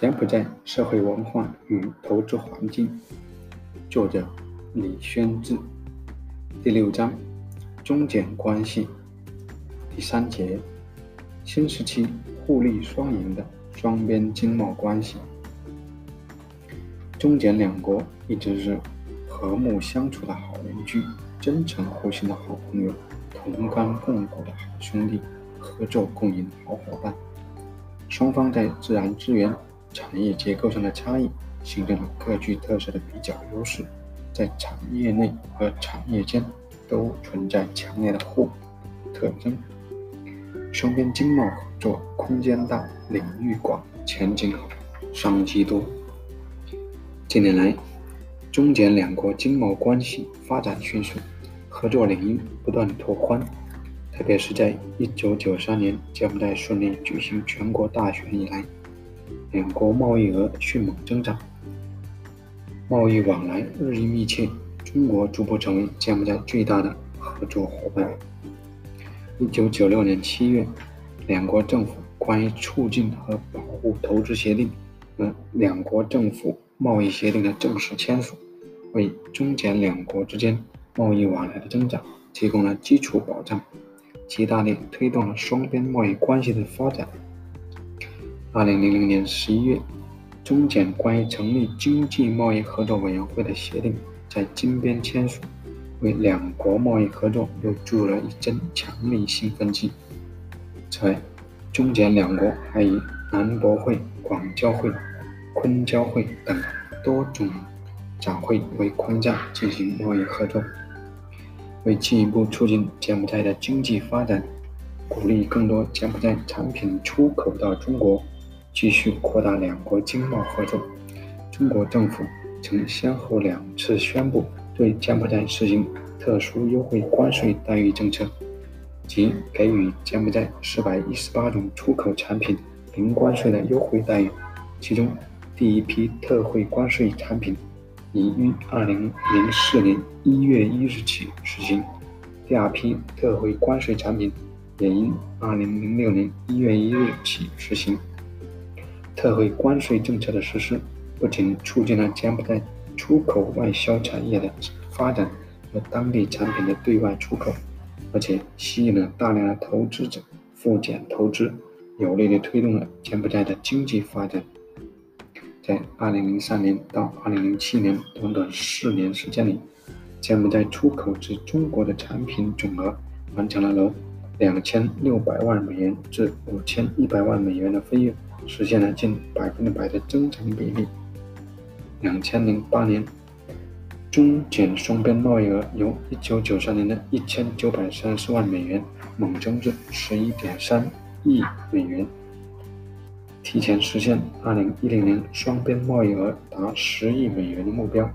柬埔寨社会文化与投资环境，作者李宣志。第六章中柬关系第三节新时期互利双赢的双边经贸关系。中柬两国一直是和睦相处的好邻居，真诚互信的好朋友，同甘共苦的好兄弟，合作共赢的好伙伴。双方在自然资源。产业结构上的差异，形成了各具特色的比较优势，在产业内和产业间都存在强烈的互补特征。双边经贸合作空间大、领域广、前景好、商机多。近年来，中柬两国经贸关系发展迅速，合作领域不断拓宽。特别是在1993年柬埔寨顺利举行全国大选以来。两国贸易额迅猛增长，贸易往来日益密切，中国逐步成为柬埔寨最大的合作伙伴。一九九六年七月，两国政府关于促进和保护投资协定和两国政府贸易协定的正式签署，为中柬两国之间贸易往来的增长提供了基础保障，极大地推动了双边贸易关系的发展。二零零零年十一月，中柬关于成立经济贸易合作委员会的协定在金边签署，为两国贸易合作又注入了一针强力兴奋剂。此外，中柬两国还以南博会、广交会、昆交会等多种展会为框架进行贸易合作，为进一步促进柬埔寨的经济发展，鼓励更多柬埔寨产品出口到中国。继续扩大两国经贸合作。中国政府曾先后两次宣布对柬埔寨实行特殊优惠关税待遇政策，即给予柬埔寨四百一十八种出口产品零关税的优惠待遇。其中，第一批特惠关税产品已于二零零四年一月一日起实行，第二批特惠关税产品也于二零零六年一月一日起实行。特惠关税政策的实施，不仅促进了柬埔寨出口外销产业的发展和当地产品的对外出口，而且吸引了大量的投资者赴柬投资，有力地推动了柬埔寨的经济发展。在2003年到2007年短短四年时间里，柬埔寨出口至中国的产品总额完成了由两千六百万美元至五千一百万美元的飞跃。实现了近百分之百的增长比例。两千零八年，中柬双边贸易额由一九九三年的一千九百三十万美元猛增至十一点三亿美元，提前实现二零一零年双边贸易额达十亿美元的目标。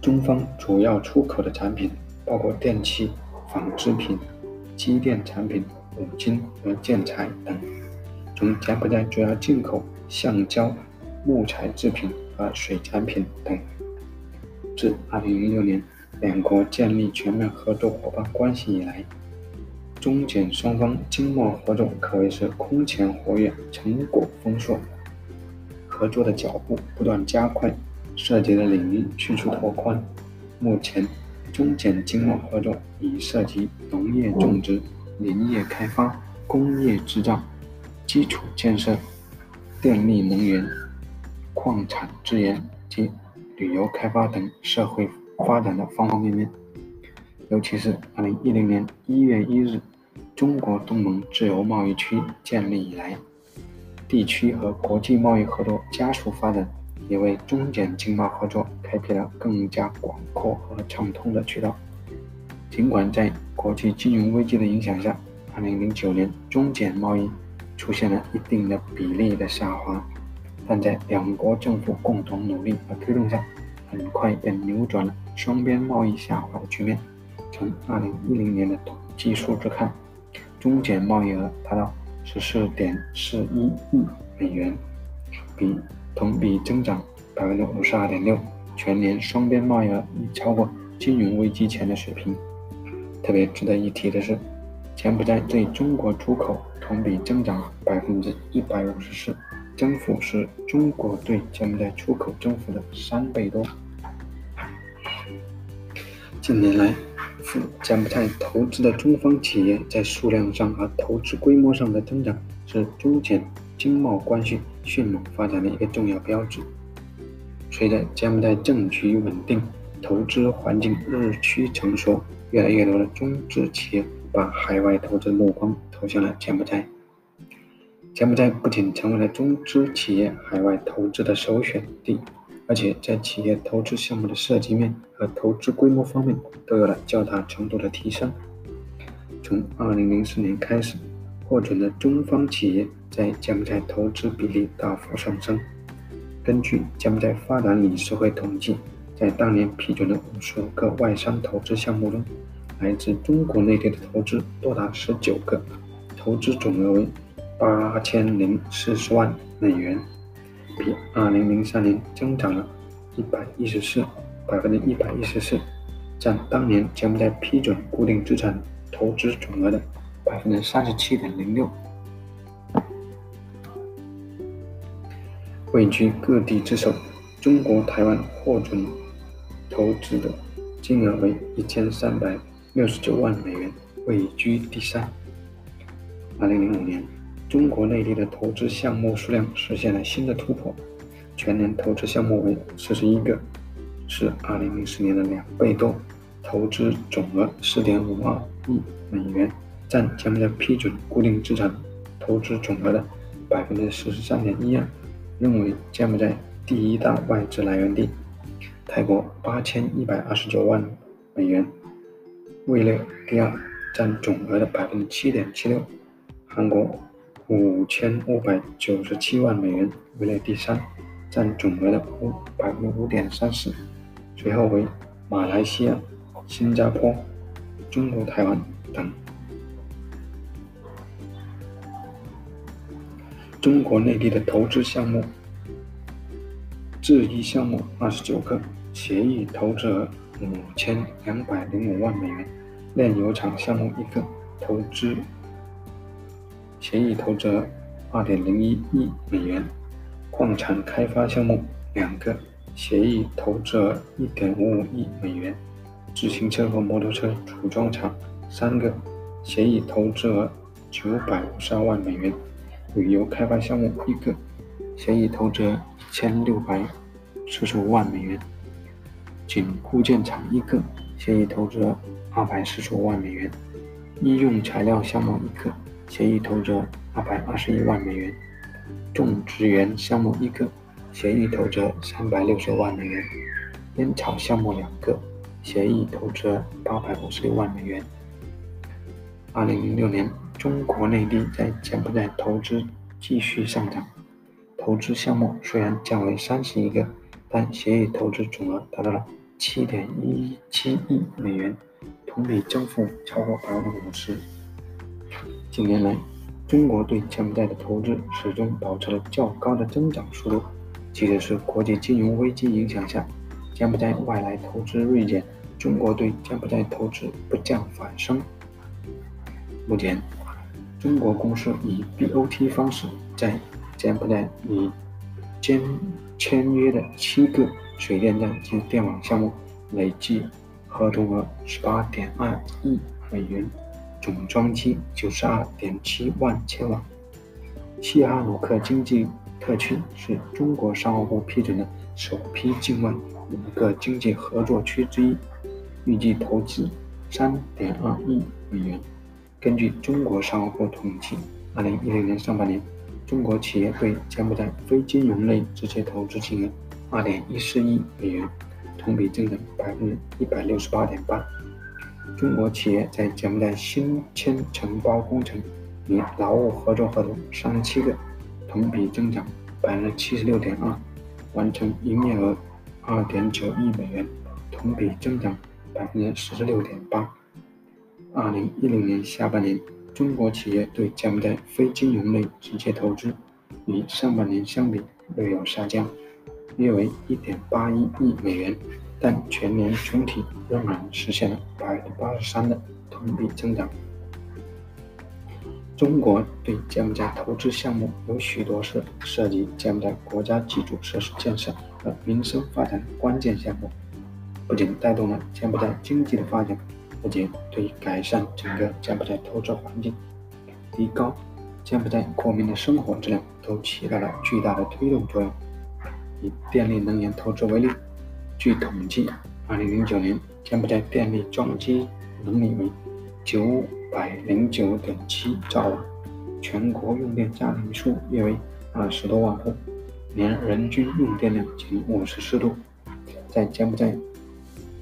中方主要出口的产品包括电器、纺织品、机电产品、五金和建材等。从柬埔寨主要进口橡胶、木材制品和水产品等。自2006年两国建立全面合作伙伴关系以来，中柬双方经贸合作可谓是空前活跃，成果丰硕，合作的脚步不断加快，涉及的领域迅速拓宽。目前，中柬经贸合作已涉及农业种植、林业开发、工业制造。基础建设、电力能源、矿产资源及旅游开发等社会发展的方方面面。尤其是2010年1月1日，中国东盟自由贸易区建立以来，地区和国际贸易合作加速发展，也为中柬经贸合作开辟了更加广阔和畅通的渠道。尽管在国际金融危机的影响下，2009年中柬贸易。出现了一定的比例的下滑，但在两国政府共同努力和推动下，很快便扭转了双边贸易下滑的局面。从2010年的统计数字看，中柬贸易额达到14.41亿美元，比同比增长52.6%，全年双边贸易额已超过金融危机前的水平。特别值得一提的是，柬埔寨对中国出口。同比增长百分之一百五十四，增幅是中国对柬埔寨出口增幅的三倍多。近年来，赴柬埔寨投资的中方企业在数量上和投资规模上的增长，是中柬经贸关系迅猛发展的一个重要标志。随着柬埔寨政局稳定，投资环境日趋成熟，越来越多的中资企业把海外投资目光投向了柬埔寨。柬埔寨不仅成为了中资企业海外投资的首选地。而且在企业投资项目的涉及面和投资规模方面都有了较大程度的提升。从2004年开始，获准的中方企业在柬埔寨投资比例大幅上升。根据柬埔寨发展理事会统计，在当年批准的55个外商投资项目中，来自中国内地的投资多达19个，投资总额为8040万美元。比2003年增长了114百分之一百一十四，占当年柬埔寨批准固定资产投资总额的百分之三十七点零六。位居各地之首，中国台湾获准投资的金额为一千三百六十九万美元，位居第三。2005年。中国内地的投资项目数量实现了新的突破，全年投资项目为四十一个，是二零零四年的两倍多，投资总额四点五二亿美元，占柬埔寨批准固定资产投资总额的百分之四十三点一二，认为柬埔寨第一大外资来源地。泰国八千一百二十九万美元，位列第二，占总额的百分之七点七六。韩国。五千五百九十七万美元，位列第三，占总额的五百分之五点三四。随后为马来西亚、新加坡、中国台湾等。中国内地的投资项目，制衣项目二十九个，协议投资额五千两百零五万美元；炼油厂项目一个，投资。协议投资二点零一亿美元，矿产开发项目两个，协议投资额一点五五亿美元；自行车和摩托车组装厂三个，协议投资额九百五十二万美元；旅游开发项目一个，协议投资额一千六百四十五万美元；紧固件厂一个，协议投资额二百四十五万美元；医用材料项目一个。协议投资二百二十一万美元，种植园项目一个，协议投资三百六十万美元，烟草项目两个，协议投资八百五十六万美元。二零零六年，中国内地在柬埔寨投资继续上涨，投资项目虽然降为三十一个，但协议投资总额达到了七点一七亿美元，同比增幅超过百分之五十。近年来，中国对柬埔寨的投资始终保持了较高的增长速度。即使是国际金融危机影响下，柬埔寨外来投资锐减，中国对柬埔寨投资不降反升。目前，中国公司以 BOT 方式在柬埔寨已签签约的七个水电站及电网项目，累计合同额十八点二亿美元。总装机九十二点七万千瓦。西哈努克经济特区是中国商务部批准的首批境外五个经济合作区之一，预计投资三点二亿美元。根据中国商务部统计，二零一六年上半年，中国企业对柬埔寨非金融类直接投资金额二点一四亿美元，同比增长百分之一百六十八点八。中国企业在柬埔寨新签承包工程与劳务合作合同三十七个，同比增长百分之七十六点二，完成营业额二点九亿美元，同比增长百分之四十六点八。二零一零年下半年，中国企业对柬埔寨非金融类直接投资与上半年相比略有下降，约为一点八一亿美元。但全年总体仍然实现了百分之八十三的同比增长。中国对柬埔寨投资项目有许多是涉及柬埔寨国家基础设施建设和民生发展的关键项目，不仅带动了柬埔寨经济的发展，而且对改善整个柬埔寨投资环境、提高柬埔寨国民的生活质量都起到了巨大的推动作用。以电力能源投资为例，据统计，2009年柬埔寨电力装机能力为9。百零九点七兆瓦，全国用电家庭数约为二十多万户，年人均用电量仅五十四度。在柬埔寨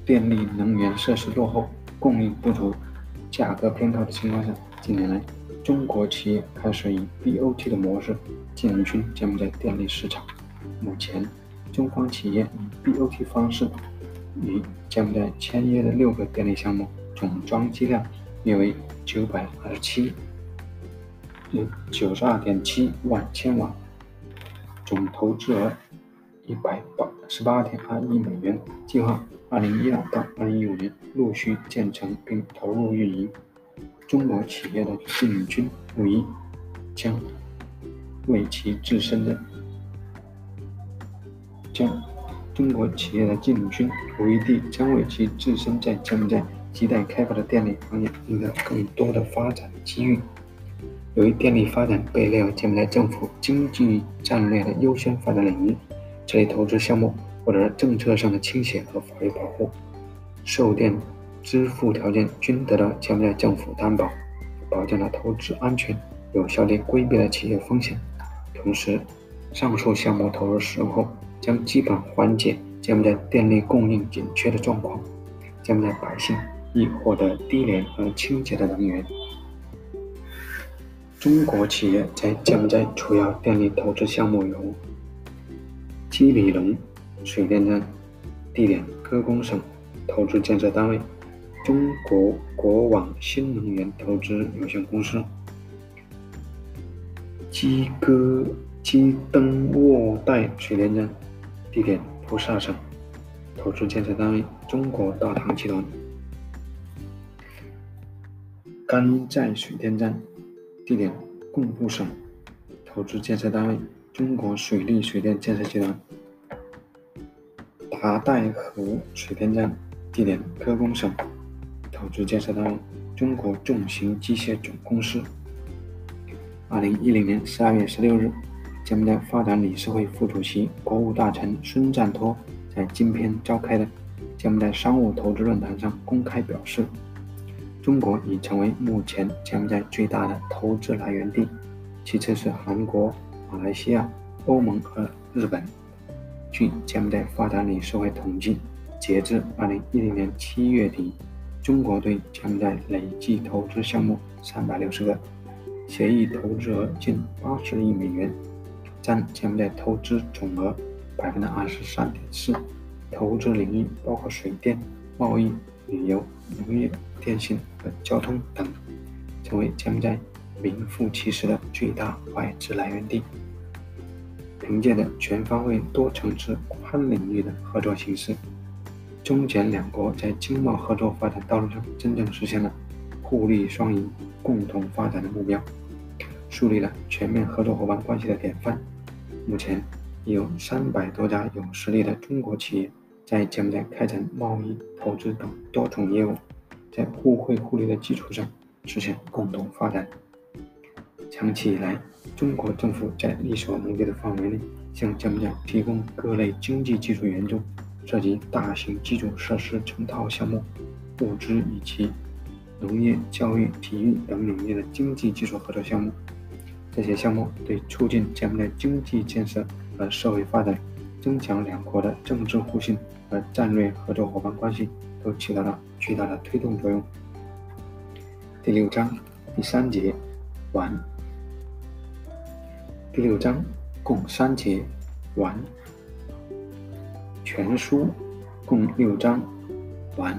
电力能源设施落后、供应不足、价格偏高的情况下，近年来，中国企业开始以 BOT 的模式进军柬埔寨电力市场。目前，中方企业以 BOT 方式与柬埔寨签约的六个电力项目总装机量约为。九百二十七，有九十二点七万千瓦，总投资额一百八十八点二亿美元，计划二零一二到二零一五年陆续建成并投入运营。中国企业的进军无疑将为其自身的将中国企业的进军无疑地将为其自身在柬埔寨。亟待开发的电力行业赢得更多的发展机遇。由于电力发展被列为柬埔寨政府经济战略的优先发展领域，这类投资项目获得了政策上的倾斜和法律保护，售电支付条件均得到柬埔寨政府担保，保证了投资安全，有效地规避了企业风险。同时，上述项目投入使用后，将基本缓解柬埔寨电力供应紧缺的状况，柬埔寨百姓。以获得低廉而清洁的能源。中国企业在柬埔寨主要电力投资项目有：基里隆水电站，地点歌功省，投资建设单位中国国网新能源投资有限公司；基哥基登沃代水电站，地点菩萨省，投资建设单位中国大唐集团。甘寨水电站，地点贡布省，投资建设单位中国水利水电建设集团。达代河水电站，地点科工省，投资建设单位中国重型机械总公司。二零一零年十二月十六日，柬埔寨发展理事会副主席、国务大臣孙占托在今天召开的柬埔寨商务投资论坛上公开表示。中国已成为目前柬埔寨最大的投资来源地，其次是韩国、马来西亚、欧盟和日本。据柬埔寨发展理事会统计，截至2010年7月底，中国对柬埔寨累计投资项目360个，协议投资额近80亿美元，占柬埔寨投资总额23.4%。投资领域包括水电、贸易。旅游、农业、电信和交通等，成为柬埔寨名副其实的最大外资来源地。凭借着全方位、多层次、宽领域的合作形式，中柬两国在经贸合作发展道路上真正实现了互利双赢、共同发展的目标，树立了全面合作伙伴关系的典范。目前，已有三百多家有实力的中国企业。在柬埔寨开展贸易、投资等多种业务，在互惠互利的基础上实现共同发展。长期以来，中国政府在力所能及的范围内向柬埔寨提供各类经济技术援助，涉及大型基础设施成套项目、物资以及农业、教育、体育等领域的经济技术合作项目。这些项目对促进柬埔寨经济建设和社会发展。增强两国的政治互信和战略合作伙伴关系，都起到了巨大的推动作用。第六章第三节完。第六章共三节完。全书共六章完。